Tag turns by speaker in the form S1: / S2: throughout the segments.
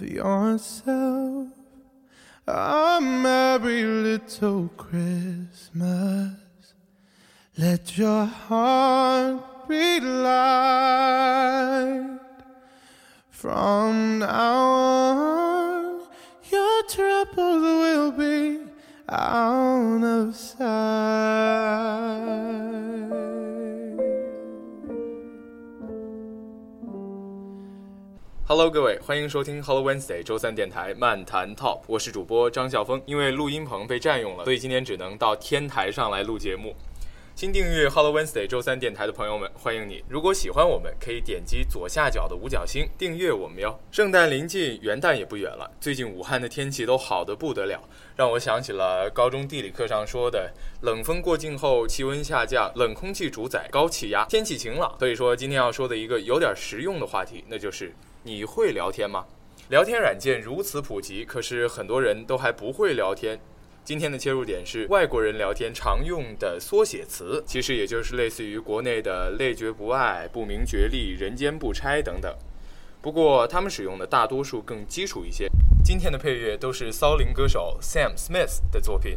S1: Have yourself a merry little Christmas. Let your heart be light. From now on, your troubles will be out of sight.
S2: Hello，各位，欢迎收听 Hello Wednesday 周三电台漫谈 Top，我是主播张晓峰。因为录音棚被占用了，所以今天只能到天台上来录节目。新订阅 Hello Wednesday 周三电台的朋友们，欢迎你！如果喜欢我们，可以点击左下角的五角星订阅我们哟。圣诞临近，元旦也不远了。最近武汉的天气都好得不得了，让我想起了高中地理课上说的：冷风过境后，气温下降，冷空气主宰高气压，天气晴朗。所以说，今天要说的一个有点实用的话题，那就是你会聊天吗？聊天软件如此普及，可是很多人都还不会聊天。今天的切入点是外国人聊天常用的缩写词，其实也就是类似于国内的“累觉不爱”“不明觉厉”“人间不拆”等等。不过他们使用的大多数更基础一些。今天的配乐都是骚灵歌手 Sam Smith 的作品。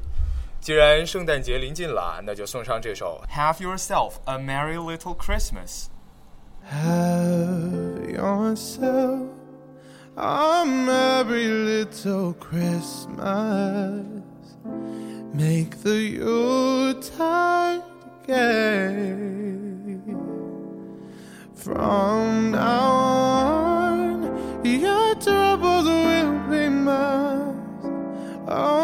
S2: 既然圣诞节临近了，那就送上这首《Have Yourself a Merry Little Christmas》。
S1: Have yourself a merry little Christmas. Make the Yuletide gay. From now on, your troubles will be miles away. Oh,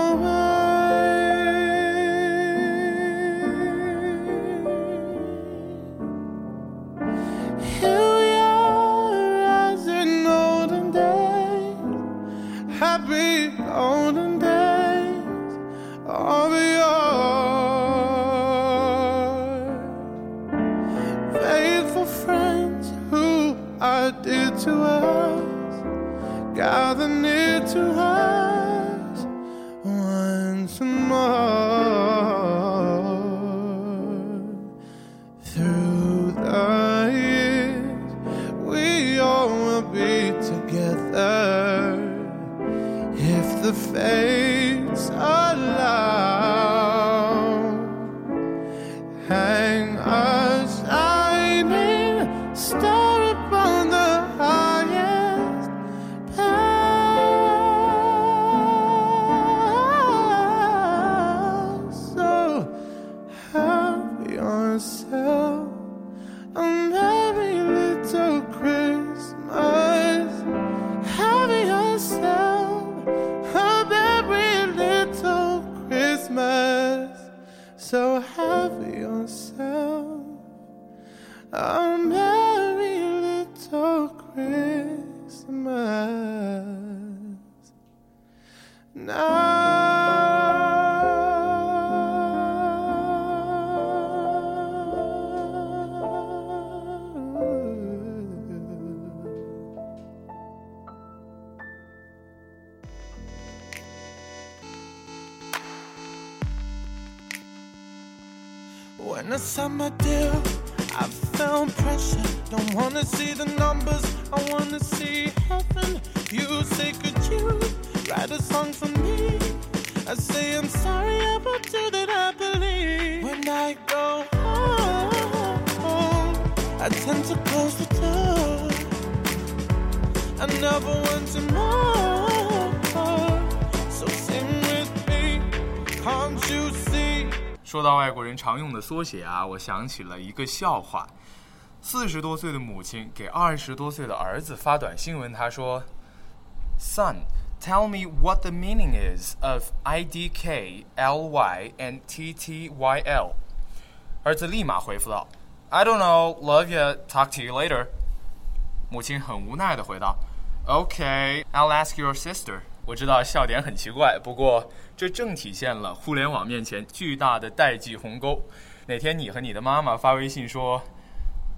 S1: so have on a merry little Christmas. Now When the summer deal, I felt pressure. Don't wanna see the numbers, I wanna see heaven. You say, could you write a song for me? I say, I'm sorry about you that I believe. When I go home, I tend to close the door. I never want to more.
S2: 说到外国人常用的缩写啊，我想起了一个笑话。四十多岁的母亲给二十多岁的儿子发短信问他说：“Son, tell me what the meaning is of I D K L Y and T T Y L。”儿子立马回复道：“I don't know, love you, talk to you later。”母亲很无奈地回道：“Okay, I'll ask your sister。”我知道笑点很奇怪，不过这正体现了互联网面前巨大的代际鸿沟。哪天你和你的妈妈发微信说：“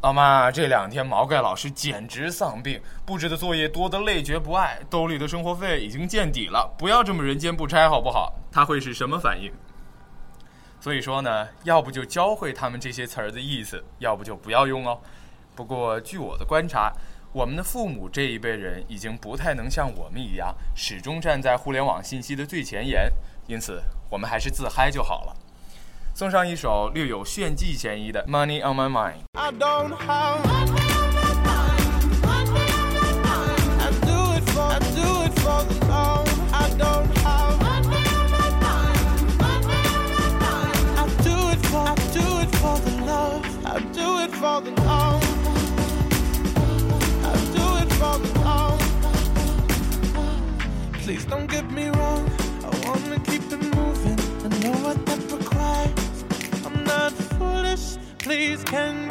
S2: 老妈，这两天毛概老师简直丧病，布置的作业多得累觉不爱，兜里的生活费已经见底了，不要这么人间不拆好不好？”他会是什么反应？所以说呢，要不就教会他们这些词儿的意思，要不就不要用哦。不过据我的观察，我们的父母这一辈人已经不太能像我们一样，始终站在互联网信息的最前沿，因此我们还是自嗨就好了。送上一首略有炫技嫌疑的《Money on My Mind》。
S1: Please don't get me wrong. I wanna keep it moving. I know what that requires. I'm not foolish. Please, can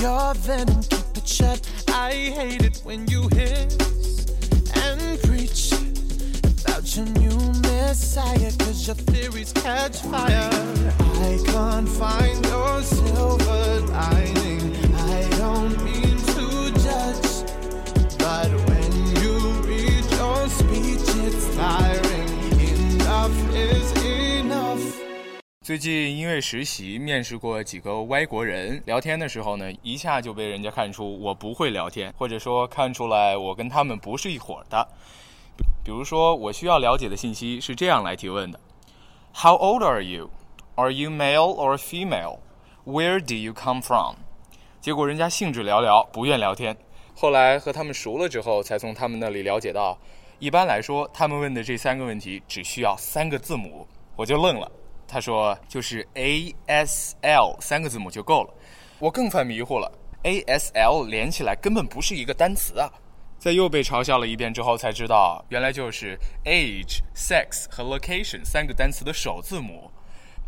S1: Your venom. Keep it shut. I hate it when you hiss and preach about your new messiah. Cause your theories catch fire. I can't find your silver lining.
S2: 最近因为实习面试过几个外国人，聊天的时候呢，一下就被人家看出我不会聊天，或者说看出来我跟他们不是一伙的。比如说，我需要了解的信息是这样来提问的：How old are you? Are you male or female? Where do you come from? 结果人家兴致寥寥，不愿聊天。后来和他们熟了之后，才从他们那里了解到，一般来说，他们问的这三个问题只需要三个字母，我就愣了。他说就是 A S L 三个字母就够了，我更犯迷糊了。A S L 连起来根本不是一个单词啊！在又被嘲笑了一遍之后，才知道原来就是 age、sex 和 location 三个单词的首字母。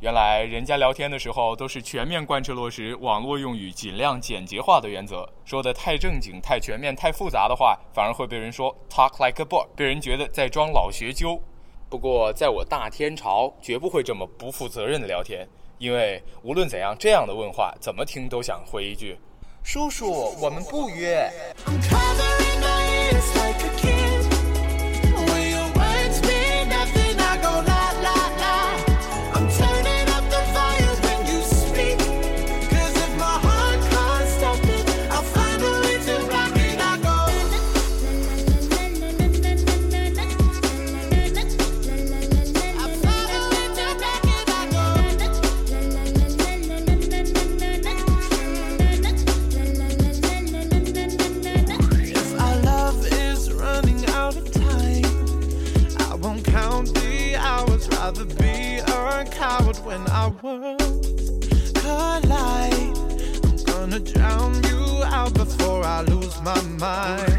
S2: 原来人家聊天的时候都是全面贯彻落实网络用语尽量简洁化的原则，说的太正经、太全面、太复杂的话，反而会被人说 talk like a book，被人觉得在装老学究。不过在我大天朝，绝不会这么不负责任的聊天，因为无论怎样，这样的问话怎么听都想回一句：“叔叔，我们不约。”
S1: when our worlds collide. I'm gonna drown you out before I lose my mind.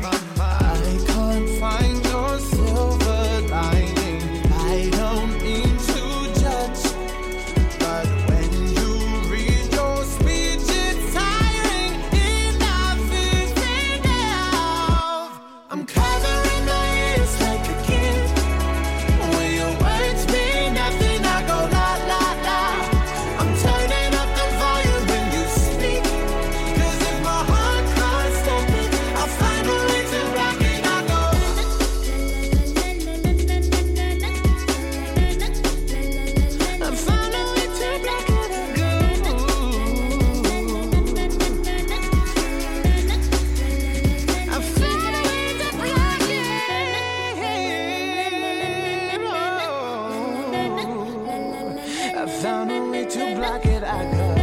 S1: to block it, I could.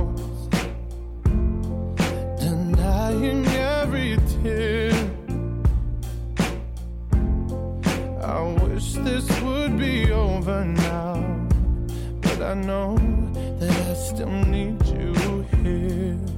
S1: every tear. I wish this would be over now, but I know that I still need you here.